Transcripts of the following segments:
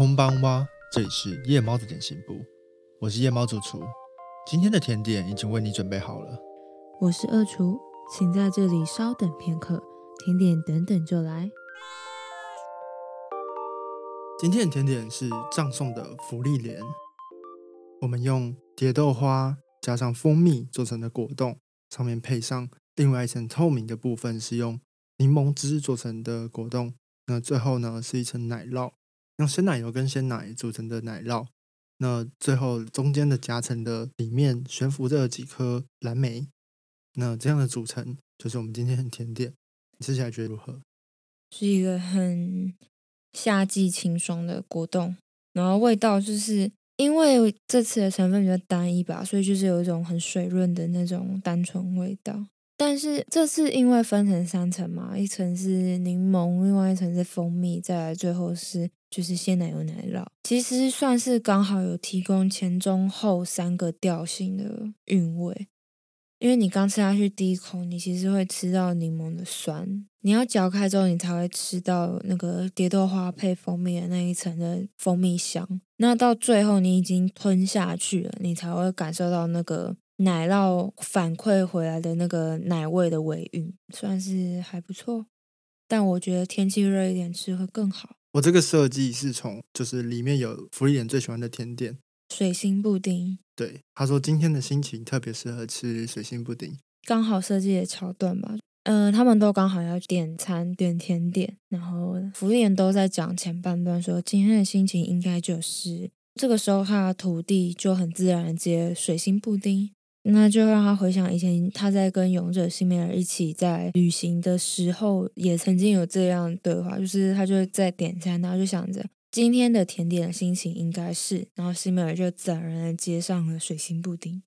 空邦蛙，这里是夜猫的点心部，我是夜猫主厨。今天的甜点已经为你准备好了。我是二厨，请在这里稍等片刻，甜点等等就来。今天的甜点是葬送的福利莲，我们用蝶豆花加上蜂蜜做成的果冻，上面配上另外一层透明的部分，是用柠檬汁做成的果冻。那最后呢，是一层奶酪。用鲜奶油跟鲜奶组成的奶酪，那最后中间的夹层的里面悬浮着几颗蓝莓，那这样的组成就是我们今天的甜点。你吃起来觉得如何？是一个很夏季清爽的果冻，然后味道就是因为这次的成分比较单一吧，所以就是有一种很水润的那种单纯味道。但是这次因为分成三层嘛，一层是柠檬，另外一层是蜂蜜，再来最后是。就是鲜奶油奶酪，其实算是刚好有提供前中后三个调性的韵味。因为你刚吃下去第一口，你其实会吃到柠檬的酸，你要嚼开之后，你才会吃到那个蝶豆花配蜂蜜的那一层的蜂蜜香。那到最后你已经吞下去了，你才会感受到那个奶酪反馈回来的那个奶味的尾韵，算是还不错。但我觉得天气热一点吃会更好。我这个设计是从就是里面有福利点最喜欢的甜点水星布丁。对，他说今天的心情特别适合吃水星布丁，刚好设计的桥段吧。嗯，他们都刚好要点餐点甜点，然后福利点都在讲前半段说今天的心情应该就是这个时候，他的徒弟就很自然接水星布丁。那就让他回想以前他在跟勇者西美尔一起在旅行的时候，也曾经有这样对话，就是他就在点餐，然后就想着今天的甜点的心情应该是，然后西美尔就自然而然接上了水星布丁。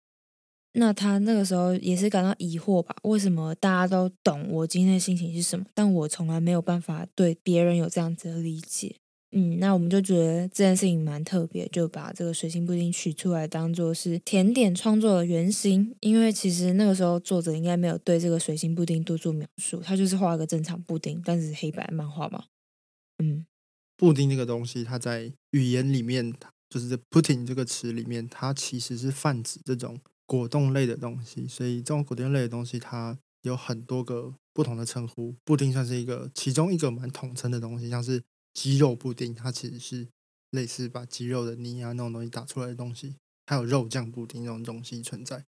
那他那个时候也是感到疑惑吧？为什么大家都懂我今天的心情是什么，但我从来没有办法对别人有这样子的理解？嗯，那我们就觉得这件事情蛮特别，就把这个水星布丁取出来当做是甜点创作的原型。因为其实那个时候作者应该没有对这个水星布丁多做描述，他就是画个正常布丁，但是黑白漫画嘛。嗯，布丁这个东西，它在语言里面，就是 pudding 这个词里面，它其实是泛指这种果冻类的东西。所以这种果冻类的东西，它有很多个不同的称呼。布丁算是一个其中一个蛮统称的东西，像是。鸡肉布丁，它其实是类似把鸡肉的泥啊那种东西打出来的东西，还有肉酱布丁这种东西存在。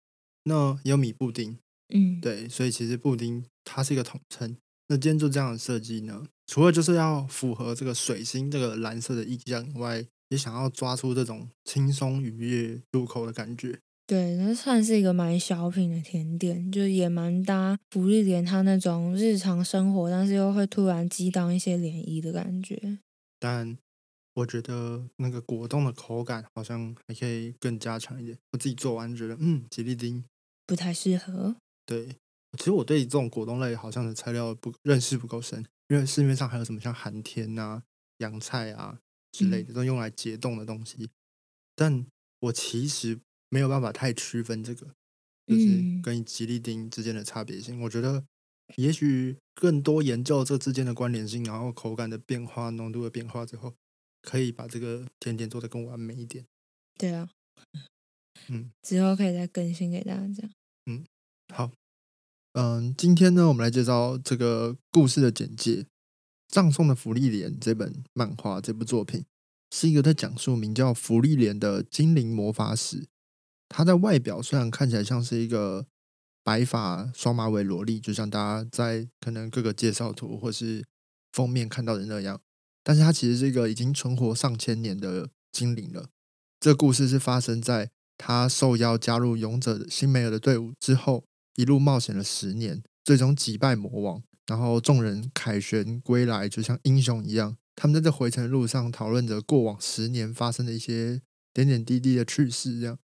那也有米布丁，嗯，对，所以其实布丁它是一个统称。那今天做这样的设计呢，除了就是要符合这个水星这个蓝色的意象以外，也想要抓出这种轻松愉悦入口的感觉。对，那算是一个蛮小品的甜点，就也蛮搭福利莲它那种日常生活，但是又会突然激荡一些涟漪的感觉。但我觉得那个果冻的口感好像还可以更加强一点。我自己做完觉得，嗯，吉利丁不太适合。对，其实我对这种果冻类好像的材料不认识不够深，因为市面上还有什么像寒天啊、洋菜啊之类的，都用来解冻的东西。但我其实。没有办法太区分这个，就是跟吉利丁之间的差别性。我觉得也许更多研究这之间的关联性，然后口感的变化、浓度的变化之后，可以把这个甜点做得更完美一点。对啊，嗯，之后可以再更新给大家。讲，嗯，好，嗯，今天呢，我们来介绍这个故事的简介，《葬送的福利莲》这本漫画，这部作品是一个在讲述名叫福利莲的精灵魔法史。他在外表虽然看起来像是一个白发双马尾萝莉，就像大家在可能各个介绍图或是封面看到的那样，但是他其实是一个已经存活上千年的精灵了。这故事是发生在他受邀加入勇者新梅尔的队伍之后，一路冒险了十年，最终击败魔王，然后众人凯旋归来，就像英雄一样。他们在这回程路上讨论着过往十年发生的一些点点滴滴的趣事，这样。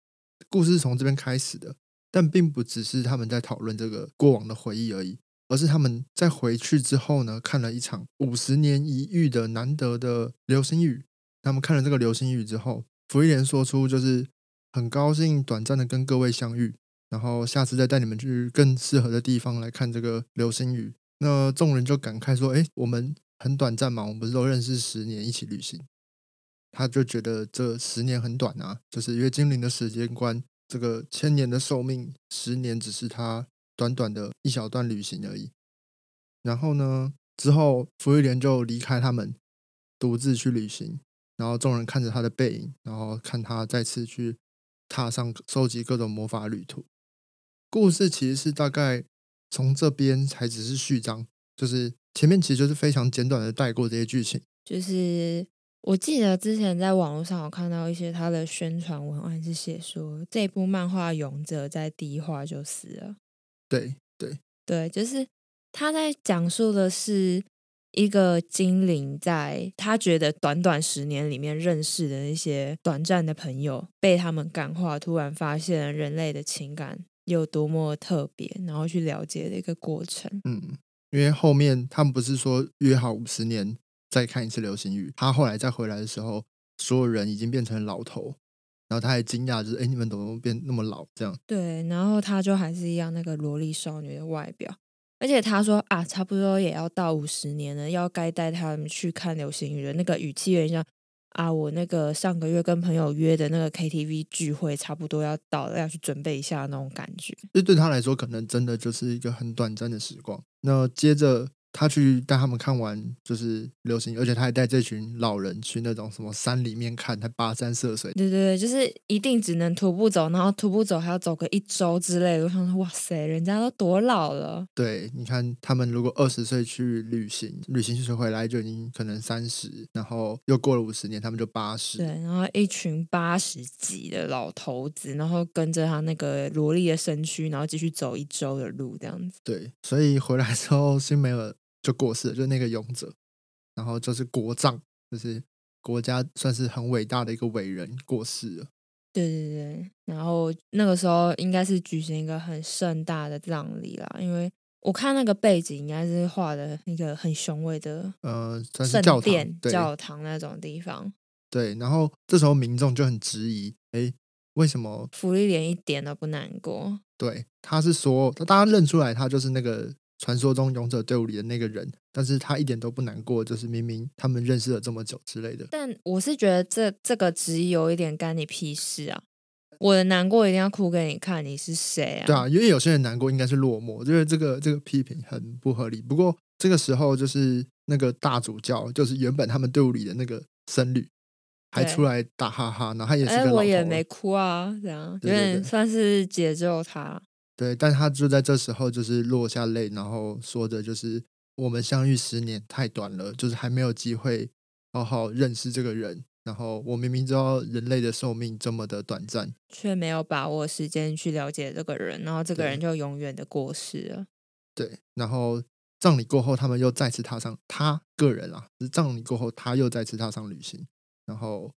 故事是从这边开始的，但并不只是他们在讨论这个过往的回忆而已，而是他们在回去之后呢，看了一场五十年一遇的难得的流星雨。他们看了这个流星雨之后，福一莲说出就是很高兴短暂的跟各位相遇，然后下次再带你们去更适合的地方来看这个流星雨。那众人就感慨说：“哎，我们很短暂嘛，我们不是都认识十年，一起旅行。”他就觉得这十年很短啊，就是因为精灵的时间观，这个千年的寿命，十年只是他短短的一小段旅行而已。然后呢，之后福利莲就离开他们，独自去旅行。然后众人看着他的背影，然后看他再次去踏上收集各种魔法旅途。故事其实是大概从这边才只是序章，就是前面其实就是非常简短的带过这些剧情。就是我记得之前在网络上有看到一些他的宣传文案，是写说这部漫画勇者在第一话就死了。对对对，就是他在讲述的是。一个精灵在他觉得短短十年里面认识的那些短暂的朋友，被他们感化，突然发现人类的情感有多么特别，然后去了解的一个过程。嗯，因为后面他们不是说约好五十年再看一次流星雨，他后来再回来的时候，所有人已经变成老头，然后他还惊讶，就是哎，你们怎么变那么老？这样对，然后他就还是一样那个萝莉少女的外表。而且他说啊，差不多也要到五十年了，要该带他们去看流星雨的那个语气有点像啊，我那个上个月跟朋友约的那个 KTV 聚会差不多要到了，要去准备一下那种感觉。这对他来说，可能真的就是一个很短暂的时光。那接着。他去带他们看完就是流行，而且他还带这群老人去那种什么山里面看，他跋山涉水。对对对，就是一定只能徒步走，然后徒步走还要走个一周之类的。我想说，哇塞，人家都多老了。对，你看他们如果二十岁去旅行，旅行去回来就已经可能三十，然后又过了五十年，他们就八十。对，然后一群八十几的老头子，然后跟着他那个萝莉的身躯，然后继续走一周的路，这样子。对，所以回来之后，辛梅尔。就过世了，就那个勇者，然后就是国葬，就是国家算是很伟大的一个伟人过世了。对对对，然后那个时候应该是举行一个很盛大的葬礼啦，因为我看那个背景应该是画的一个很雄伟的呃，圣殿、教堂那种地方。对，然后这时候民众就很质疑，哎，为什么福利连一点都不难过？对，他是说，大家认出来他就是那个。传说中勇者队伍里的那个人，但是他一点都不难过，就是明明他们认识了这么久之类的。但我是觉得这这个质疑有一点干你屁事啊！我的难过一定要哭给你看，你是谁啊？对啊，因为有些人难过应该是落寞，我觉得这个这个批评很不合理。不过这个时候就是那个大主教，就是原本他们队伍里的那个僧侣，还出来打哈哈，然后他也是个老我也没哭啊，这样有点算是解救他。对，但他就在这时候就是落下泪，然后说着就是我们相遇十年太短了，就是还没有机会好好认识这个人。然后我明明知道人类的寿命这么的短暂，却没有把握时间去了解这个人，然后这个人就永远的过世了。对，然后葬礼过后，他们又再次踏上他个人啊，是葬礼过后他又再次踏上旅行，然后。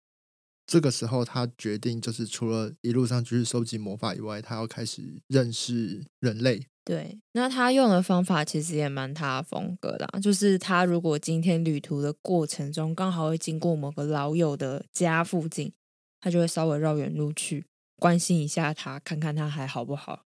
这个时候，他决定就是除了一路上就是收集魔法以外，他要开始认识人类。对，那他用的方法其实也蛮他风格的，就是他如果今天旅途的过程中刚好会经过某个老友的家附近，他就会稍微绕远路去关心一下他，看看他还好不好。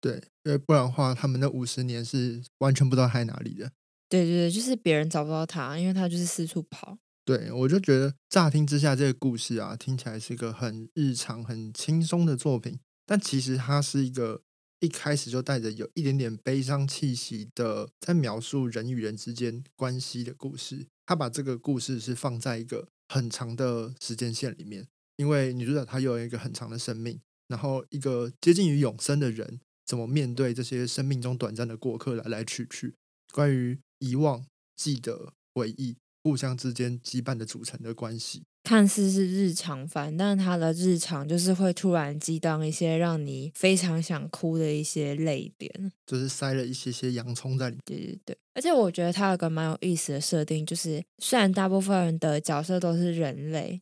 对，因为不然的话，他们那五十年是完全不知道他在哪里的。对对对，就是别人找不到他，因为他就是四处跑。对，我就觉得乍听之下，这个故事啊，听起来是一个很日常、很轻松的作品，但其实它是一个一开始就带着有一点点悲伤气息的，在描述人与人之间关系的故事。他把这个故事是放在一个很长的时间线里面，因为女主角她有一个很长的生命，然后一个接近于永生的人，怎么面对这些生命中短暂的过客来来去去，关于遗忘、记得、回忆。互相之间羁绊的组成的关系，看似是日常番，但是它的日常就是会突然激荡一些让你非常想哭的一些泪点，就是塞了一些些洋葱在里面。对对对，而且我觉得它有个蛮有意思的设定，就是虽然大部分人的角色都是人类，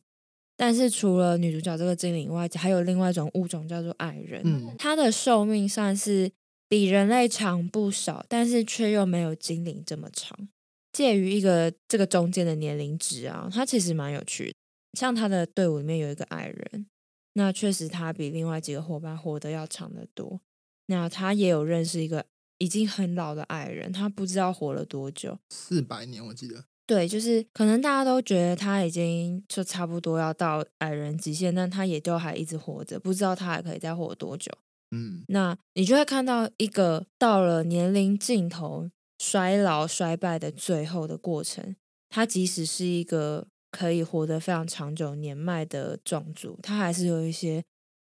但是除了女主角这个精灵外，还有另外一种物种叫做矮人，嗯，它的寿命算是比人类长不少，但是却又没有精灵这么长。介于一个这个中间的年龄值啊，他其实蛮有趣的。像他的队伍里面有一个矮人，那确实他比另外几个伙伴活得要长得多。那他也有认识一个已经很老的矮人，他不知道活了多久，四百年我记得。对，就是可能大家都觉得他已经就差不多要到矮人极限，但他也都还一直活着，不知道他还可以再活多久。嗯，那你就会看到一个到了年龄尽头、衰老、衰败的最后的过程。他即使是一个可以活得非常长久年迈的壮族，他还是有一些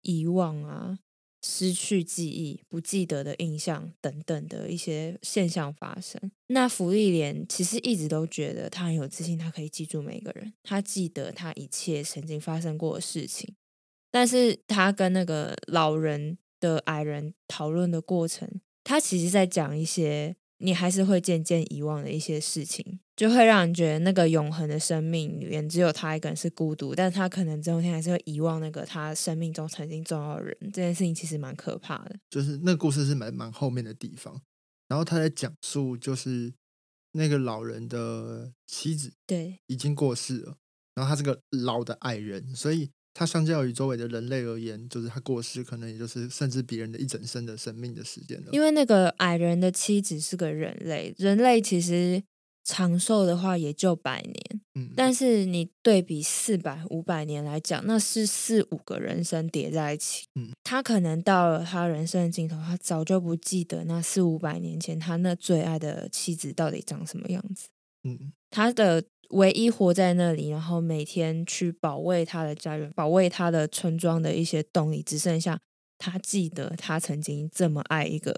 遗忘啊。失去记忆、不记得的印象等等的一些现象发生。那福利莲其实一直都觉得他很有自信，他可以记住每个人，他记得他一切曾经发生过的事情。但是他跟那个老人的矮人讨论的过程，他其实在讲一些。你还是会渐渐遗忘的一些事情，就会让人觉得那个永恒的生命里面只有他一个人是孤独，但他可能最后天还是会遗忘那个他生命中曾经重要的人。这件事情其实蛮可怕的。就是那个故事是蛮蛮后面的地方，然后他在讲述就是那个老人的妻子对已经过世了，然后他是个老的爱人，所以。他相较于周围的人类而言，就是他过世，可能也就是甚至别人的一整生的生命的时间了。因为那个矮人的妻子是个人类，人类其实长寿的话也就百年，嗯，但是你对比四百、五百年来讲，那是四五个人生叠在一起。嗯，他可能到了他人生的尽头，他早就不记得那四五百年前他那最爱的妻子到底长什么样子。嗯，他的。唯一活在那里，然后每天去保卫他的家园、保卫他的村庄的一些动力，只剩下他记得他曾经这么爱一个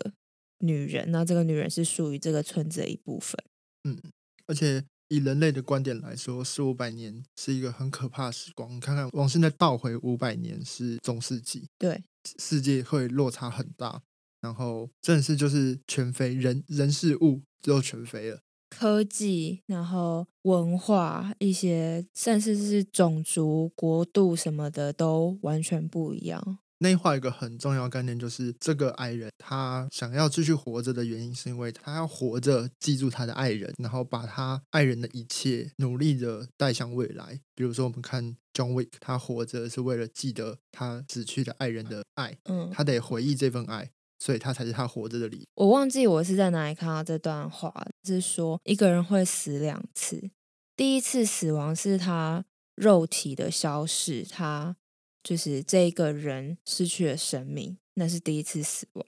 女人，那这个女人是属于这个村子的一部分。嗯，而且以人类的观点来说，四五百年是一个很可怕的时光。你看看，往现在倒回五百年是中世纪，对，世界会落差很大，然后真的是就是全非，人人事物都全非了。科技，然后文化，一些甚至是种族、国度什么的，都完全不一样。内化一个很重要概念，就是这个爱人他想要继续活着的原因，是因为他要活着记住他的爱人，然后把他爱人的一切努力的带向未来。比如说，我们看 John Wick，他活着是为了记得他死去的爱人的爱，嗯，他得回忆这份爱。所以他才是他活着的理由。我忘记我是在哪里看到这段话，是说一个人会死两次，第一次死亡是他肉体的消逝，他就是这个人失去了生命，那是第一次死亡。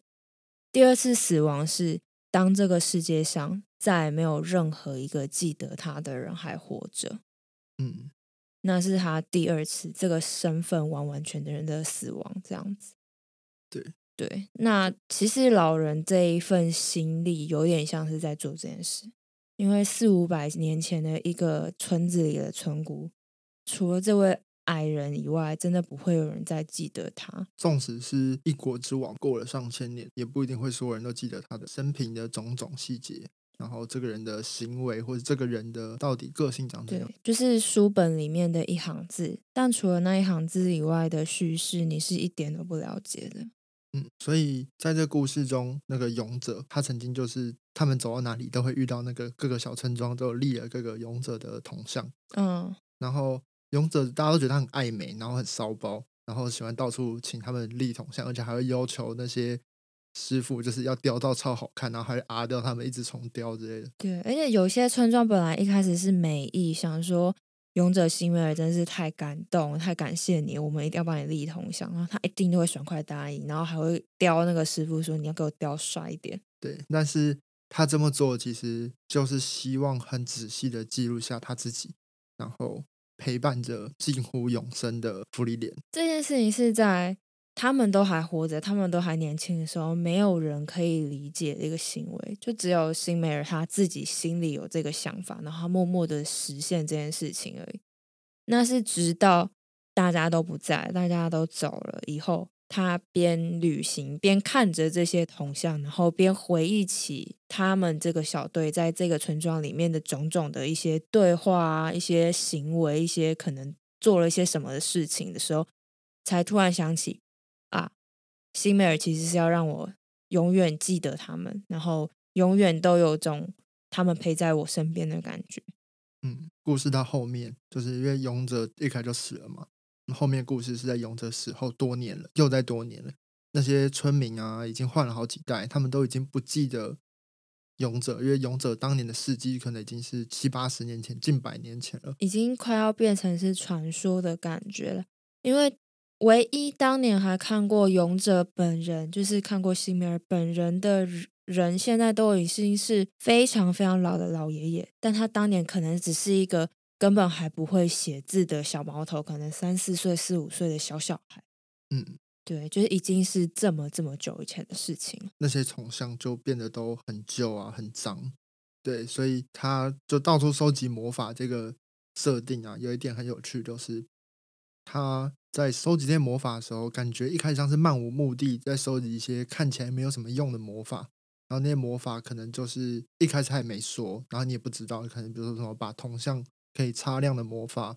第二次死亡是当这个世界上再没有任何一个记得他的人还活着，嗯，那是他第二次这个身份完完全的人的死亡，这样子，对。对，那其实老人这一份心力有点像是在做这件事，因为四五百年前的一个村子里的村姑，除了这位矮人以外，真的不会有人再记得他。纵使是一国之王，过了上千年，也不一定会所有人都记得他的生平的种种细节，然后这个人的行为或者这个人的到底个性长怎样。就是书本里面的一行字，但除了那一行字以外的叙事，你是一点都不了解的。嗯，所以在这故事中，那个勇者他曾经就是他们走到哪里都会遇到那个各个小村庄都有立了各个勇者的铜像。嗯，然后勇者大家都觉得他很爱美，然后很骚包，然后喜欢到处请他们立铜像，而且还会要求那些师傅就是要雕到超好看，然后还会啊掉他们一直重雕之类的。对，而且有些村庄本来一开始是美意，想说。勇者辛维尔真是太感动，太感谢你，我们一定要帮你立铜像。然后他一定都会爽快答应，然后还会雕那个师傅说你要给我雕帅一点。对，但是他这么做其实就是希望很仔细的记录下他自己，然后陪伴着近乎永生的福利莲。这件事情是在。他们都还活着，他们都还年轻的时候，没有人可以理解这个行为，就只有辛梅尔他自己心里有这个想法，然后默默的实现这件事情而已。那是直到大家都不在，大家都走了以后，他边旅行边看着这些铜像，然后边回忆起他们这个小队在这个村庄里面的种种的一些对话啊、一些行为、一些可能做了一些什么的事情的时候，才突然想起。啊，辛梅尔其实是要让我永远记得他们，然后永远都有种他们陪在我身边的感觉。嗯，故事到后面就是因为勇者一开就死了嘛，后面故事是在勇者死后多年了，又在多年了。那些村民啊，已经换了好几代，他们都已经不记得勇者，因为勇者当年的事迹可能已经是七八十年前、近百年前了。已经快要变成是传说的感觉了。因为唯一当年还看过勇者本人，就是看过西米尔本人的人，现在都已经是非常非常老的老爷爷，但他当年可能只是一个根本还不会写字的小毛头，可能三四岁、四五岁的小小孩。嗯，对，就是已经是这么这么久以前的事情了。那些铜像就变得都很旧啊，很脏。对，所以他就到处收集魔法。这个设定啊，有一点很有趣，就是他在收集这些魔法的时候，感觉一开始像是漫无目的在收集一些看起来没有什么用的魔法。然后那些魔法可能就是一开始他也没说，然后你也不知道，可能比如说什么把铜像可以擦亮的魔法，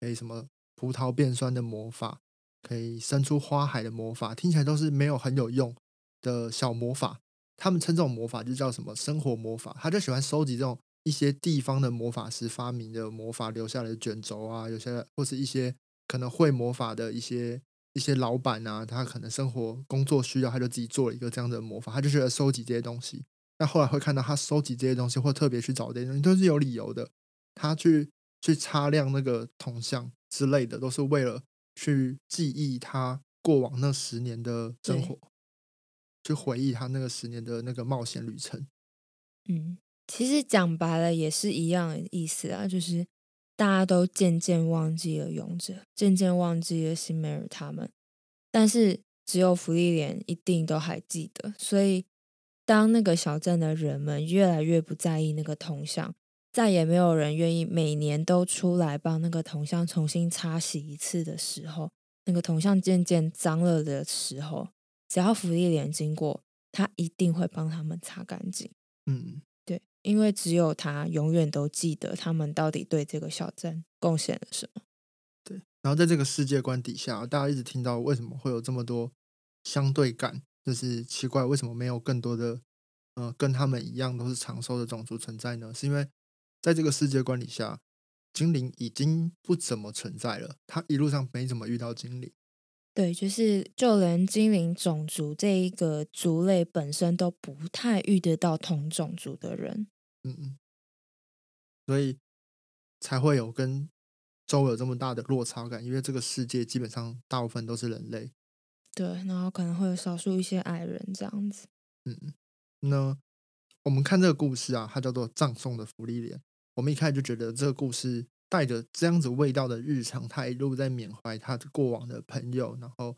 可以什么葡萄变酸的魔法。可以生出花海的魔法，听起来都是没有很有用的小魔法。他们称这种魔法就叫什么生活魔法。他就喜欢收集这种一些地方的魔法师发明的魔法留下来的卷轴啊，有些或是一些可能会魔法的一些一些老板啊，他可能生活工作需要，他就自己做了一个这样的魔法。他就觉得收集这些东西。那后来会看到他收集这些东西，或特别去找这些东西，都是有理由的。他去去擦亮那个铜像之类的，都是为了。去记忆他过往那十年的生活，去回忆他那个十年的那个冒险旅程。嗯，其实讲白了也是一样的意思啊，就是大家都渐渐忘记了勇者，渐渐忘记了辛梅尔他们，但是只有福利莲一定都还记得。所以，当那个小镇的人们越来越不在意那个铜像。再也没有人愿意每年都出来帮那个铜像重新擦洗一次的时候，那个铜像渐渐脏了的时候，只要福利莲经过，他一定会帮他们擦干净。嗯，因为只有他永远都记得他们到底对这个小镇贡献了什么。对，然后在这个世界观底下，大家一直听到为什么会有这么多相对感，就是奇怪为什么没有更多的呃跟他们一样都是长寿的种族存在呢？是因为在这个世界观底下，精灵已经不怎么存在了。他一路上没怎么遇到精灵。对，就是就连精灵种族这一个族类本身都不太遇得到同种族的人。嗯嗯。所以才会有跟周有这么大的落差感，因为这个世界基本上大部分都是人类。对，然后可能会有少数一些矮人这样子。嗯嗯。那我们看这个故事啊，它叫做《葬送的福利莲》。我们一开始就觉得这个故事带着这样子味道的日常，他一路在缅怀他的过往的朋友，然后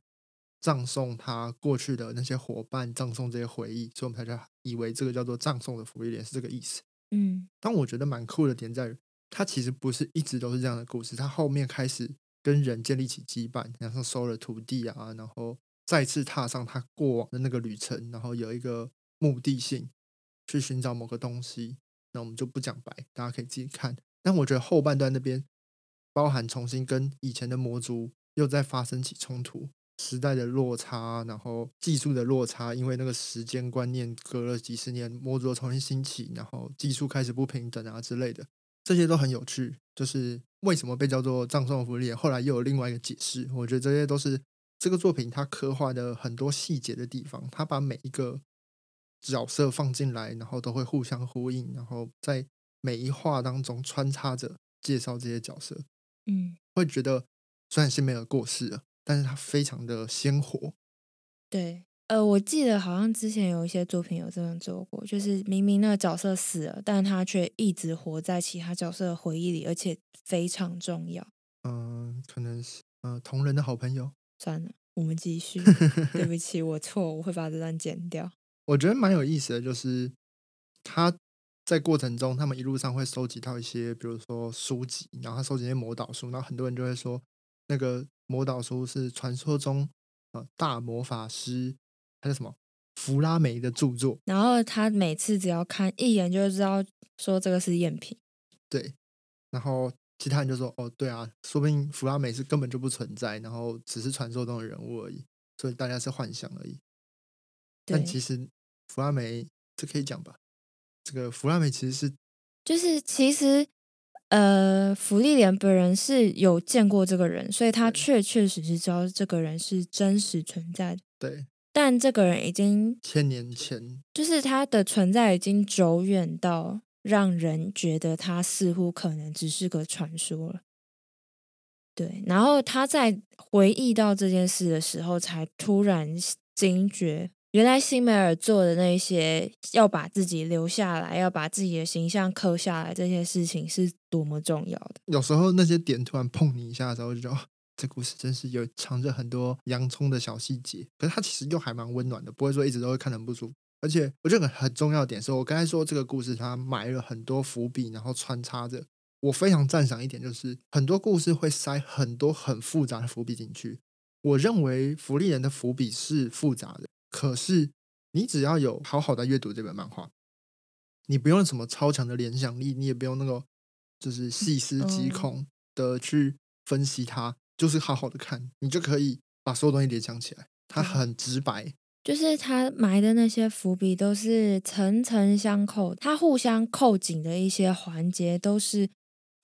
葬送他过去的那些伙伴，葬送这些回忆，所以我们才叫以为这个叫做葬送的福利莲是这个意思。嗯，但我觉得蛮酷的点在于，他其实不是一直都是这样的故事，他后面开始跟人建立起羁绊，然后收了徒弟啊，然后再次踏上他过往的那个旅程，然后有一个目的性去寻找某个东西。那我们就不讲白，大家可以自己看。但我觉得后半段那边包含重新跟以前的魔族又在发生起冲突，时代的落差，然后技术的落差，因为那个时间观念隔了几十年，魔族重新兴起，然后技术开始不平等啊之类的，这些都很有趣。就是为什么被叫做葬送福利，后来又有另外一个解释。我觉得这些都是这个作品它刻画的很多细节的地方，它把每一个。角色放进来，然后都会互相呼应，然后在每一话当中穿插着介绍这些角色。嗯，会觉得虽然辛梅尔过世了，但是他非常的鲜活。对，呃，我记得好像之前有一些作品有这样做过，就是明明那个角色死了，但他却一直活在其他角色的回忆里，而且非常重要。嗯，可能是呃同人的好朋友。算了，我们继续。对不起，我错，我会把这段剪掉。我觉得蛮有意思的，就是他在过程中，他们一路上会收集到一些，比如说书籍，然后他收集一些魔导书，然后很多人就会说，那个魔导书是传说中呃大魔法师还是什么弗拉梅的著作，然后他每次只要看一眼就知道说这个是赝品，对，然后其他人就说，哦，对啊，说不定弗拉梅是根本就不存在，然后只是传说中的人物而已，所以大家是幻想而已。但其实弗拉梅这可以讲吧？这个弗拉梅其实是，就是其实呃，福利莲本人是有见过这个人，所以他确确实实知道这个人是真实存在的。对，但这个人已经千年前，就是他的存在已经久远到让人觉得他似乎可能只是个传说了。对，然后他在回忆到这件事的时候，才突然惊觉，原来辛梅尔做的那些要把自己留下来，要把自己的形象刻下来这些事情是多么重要的。有时候那些点突然碰你一下的时候，就觉得，这故事真是有藏着很多洋葱的小细节。可是它其实又还蛮温暖的，不会说一直都会看得很不舒服。而且我觉得很重要的点是我刚才说这个故事，它埋了很多伏笔，然后穿插着。我非常赞赏一点，就是很多故事会塞很多很复杂的伏笔进去。我认为福利人的伏笔是复杂的，可是你只要有好好的阅读这本漫画，你不用什么超强的联想力，你也不用那个就是细思极恐的去分析它，就是好好的看，你就可以把所有东西联想起来。它很直白，就是它埋的那些伏笔都是层层相扣，它互相扣紧的一些环节都是。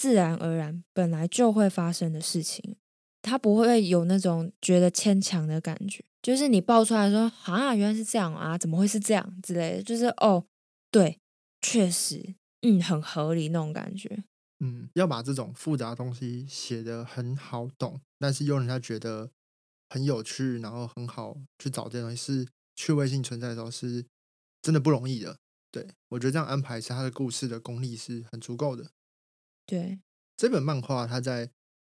自然而然，本来就会发生的事情，他不会有那种觉得牵强的感觉。就是你爆出来说啊，原来是这样啊，怎么会是这样之类的，就是哦，对，确实，嗯，很合理那种感觉。嗯，要把这种复杂东西写得很好懂，但是又让人家觉得很有趣，然后很好去找这些东西，是趣味性存在的时候，是真的不容易的。对我觉得这样安排是他的故事的功力是很足够的。对这本漫画，它在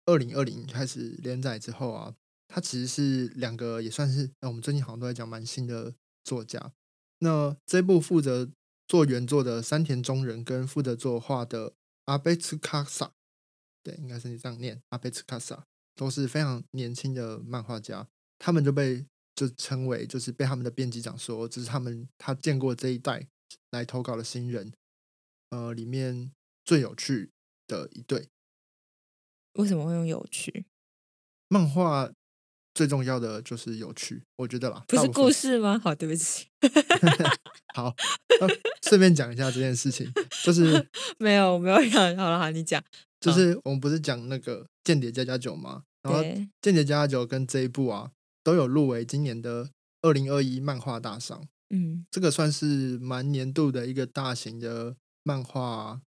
二零二零开始连载之后啊，他其实是两个也算是，那我们最近好像都在讲蛮新的作家。那这部负责做原作的山田中人跟负责作画的阿贝茨卡萨，对，应该是你这样念，阿贝茨卡萨都是非常年轻的漫画家，他们就被就称为就是被他们的编辑长说，这是他们他见过这一代来投稿的新人，呃，里面最有趣。的一对，为什么会用有趣？漫画最重要的就是有趣，我觉得啦，不是故事吗？好，对不起。好，顺便讲一下这件事情，就是没有没有讲，好了，好，你讲。就是我们不是讲那个《间谍加加九》吗？然后《间谍加加九》跟这一部啊，都有入围今年的二零二一漫画大赏。嗯，这个算是蛮年度的一个大型的漫画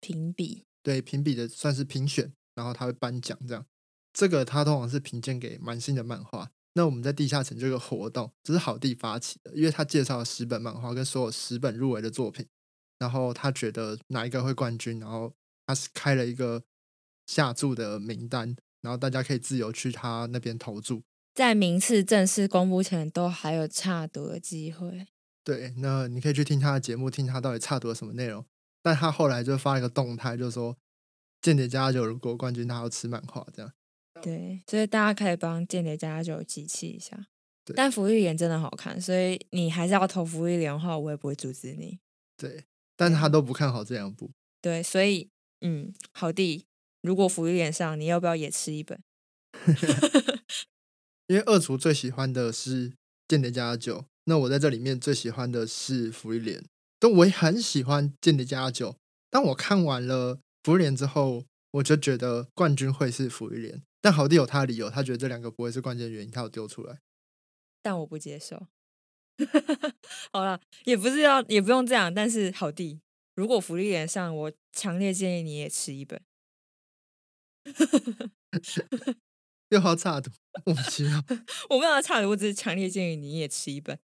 评比。对评比的算是评选，然后他会颁奖这样。这个他通常是评鉴给蛮新的漫画。那我们在地下城这个活动，这是好地发起的，因为他介绍了十本漫画跟所有十本入围的作品，然后他觉得哪一个会冠军，然后他是开了一个下注的名单，然后大家可以自由去他那边投注。在名次正式公布前，都还有差读的机会。对，那你可以去听他的节目，听他到底差读了什么内容。但他后来就发了一个动态，就说间谍加酒如果冠军，他要吃漫画这样。对，所以大家可以帮间谍加酒集气一下。但福玉莲真的好看，所以你还是要投福玉莲的话，我也不会阻止你。对，但他都不看好这两部。对，所以嗯，好弟，如果福玉莲上，你要不要也吃一本？因为二厨最喜欢的是间谍加酒，那我在这里面最喜欢的是福玉莲。我也很喜欢《间谍加酒》，当我看完了《福利莲》之后，我就觉得冠军会是《福利莲》，但好弟有他的理由，他觉得这两个不会是关键原因，他有丢出来，但我不接受。好了，也不是要，也不用这样，但是好弟，如果《福利莲》上，我强烈建议你也吃一本。又好差的，莫名其妙。我没有差的，我只是强烈建议你也吃一本。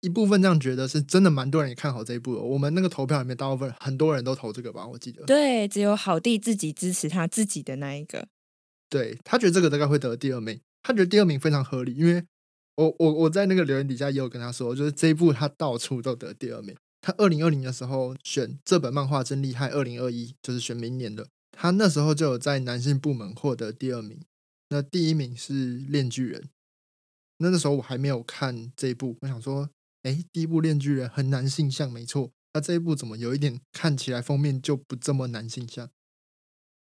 一部分这样觉得是真的，蛮多人也看好这一部的。我们那个投票里面，大部分很多人都投这个吧，我记得。对，只有好弟自己支持他自己的那一个。对他觉得这个大概会得第二名，他觉得第二名非常合理，因为我我我在那个留言底下也有跟他说，就是这一部他到处都得第二名。他二零二零的时候选这本漫画真厉害，二零二一就是选明年的，他那时候就有在男性部门获得第二名，那第一名是《炼巨人》。那那时候我还没有看这一部，我想说。哎，第一部《炼巨人》很男性向，没错。那这一部怎么有一点看起来封面就不这么男性向？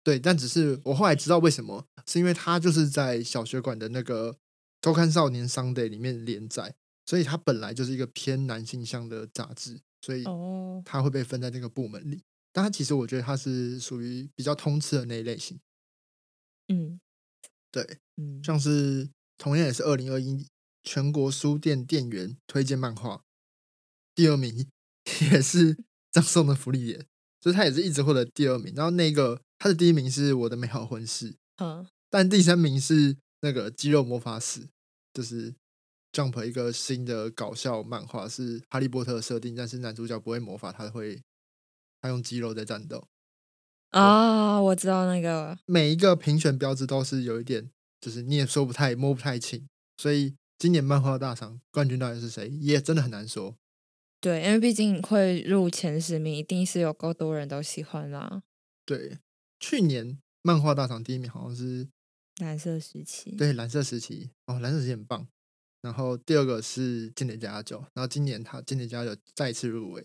对，但只是我后来知道为什么，是因为他就是在小学馆的那个《周刊少年 Sunday》里面连载，所以它本来就是一个偏男性向的杂志，所以哦，它会被分在那个部门里。但它其实我觉得它是属于比较通吃的那一类型。嗯，对，嗯，像是同样也是二零二一。全国书店店员推荐漫画，第二名也是 张颂的福利点，所以他也是一直获得第二名。然后那个他的第一名是我的美好婚事，嗯，但第三名是那个肌肉魔法使，就是 Jump 一个新的搞笑漫画，是哈利波特设定，但是男主角不会魔法，他会他用肌肉在战斗。啊，我知道那个，每一个评选标志都是有一点，就是你也说不太摸不太清，所以今年漫画大赏冠军到底是谁，也真的很难说。对，因为毕竟会入前十名，一定是有够多人都喜欢啦。对，去年漫画大赏第一名好像是蓝色时期，对蓝色时期哦，蓝色时期很棒。然后第二个是间谍加九，然后今年他间谍加九再次入围，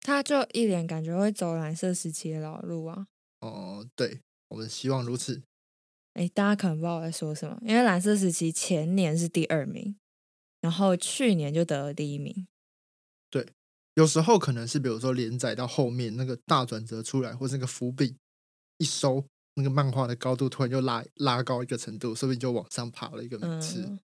他就一脸感觉会走蓝色时期的老路啊。哦，对，我们希望如此。哎，大家可能不知道我在说什么，因为蓝色时期前年是第二名，然后去年就得了第一名。对，有时候可能是比如说连载到后面那个大转折出来，或是那个伏笔一收，那个漫画的高度突然就拉拉高一个程度，说不定就往上爬了一个名次。嗯，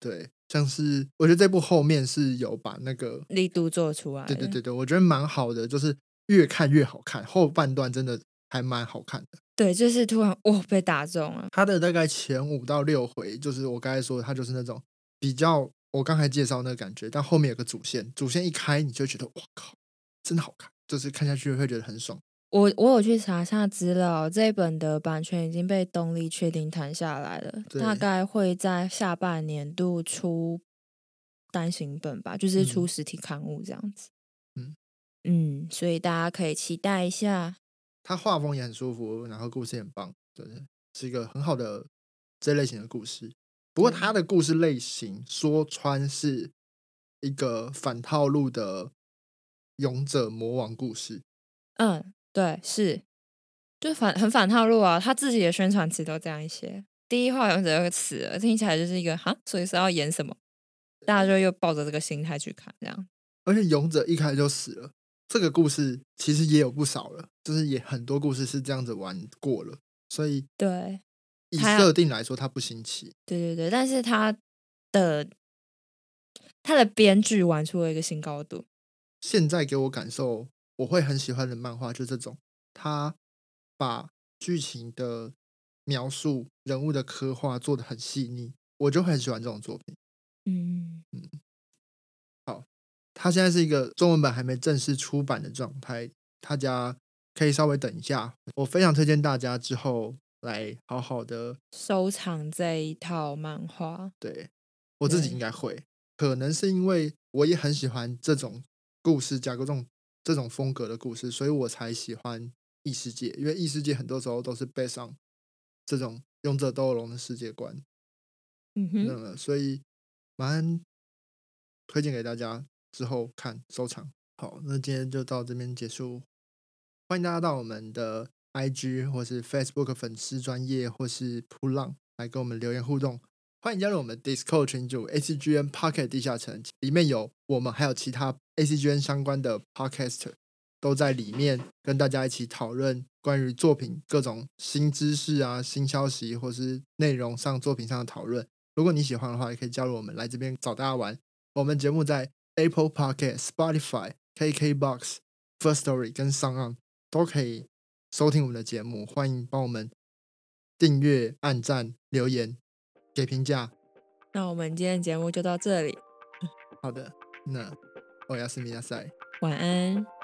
对，像是我觉得这部后面是有把那个，力度做出来。对对对对，我觉得蛮好的，就是越看越好看，后半段真的还蛮好看的。对，就是突然哦被打中了。他的大概前五到六回，就是我刚才说，他就是那种比较我刚才介绍那个感觉，但后面有个主线，主线一开你就觉得哇靠，真的好看，就是看下去会觉得很爽。我我有去查下资料，这一本的版权已经被东立确定谈下来了，大概会在下半年度出单行本吧，就是出嗯实体刊物这样子。嗯嗯，所以大家可以期待一下。它画风也很舒服，然后故事也很棒，对，是一个很好的这类型的故事。不过他的故事类型说穿是一个反套路的勇者魔王故事，嗯，对，是，就反很反套路啊，他自己的宣传词都这样一些。第一话勇者又死了，听起来就是一个哈，所以是要演什么？大家就又抱着这个心态去看，这样。而且勇者一开始就死了。这个故事其实也有不少了，就是也很多故事是这样子玩过了，所以对，以设定来说，它不新奇。对对对，但是他的他的编剧玩出了一个新高度。现在给我感受，我会很喜欢的漫画，就这种，他把剧情的描述、人物的刻画做的很细腻，我就很喜欢这种作品。嗯，它现在是一个中文版还没正式出版的状态，他家可以稍微等一下。我非常推荐大家之后来好好的，收藏这一套漫画。对我自己对应该会，可能是因为我也很喜欢这种故事架构、这种这种风格的故事，所以我才喜欢异世界，因为异世界很多时候都是背上这种勇者斗恶龙的世界观。嗯哼，所以蛮推荐给大家之后看收藏。好，那今天就到这边结束。欢迎大家到我们的 IG 或是 Facebook 粉丝专业或是扑浪来跟我们留言互动。欢迎加入我们 Discord 群组 ACGN Pocket 地下城，里面有我们还有其他 ACGN 相关的 Podcaster 都在里面跟大家一起讨论关于作品各种新知识啊、新消息或是内容上作品上的讨论。如果你喜欢的话，也可以加入我们来这边找大家玩。我们节目在 Apple Podcast、Spotify、KKBox、First Story 跟上岸都可以收听我们的节目。欢迎帮我们订阅、按赞、留言、给评价。那我们今天的节目就到这里，好的，那欧亚斯米亚塞。晚安。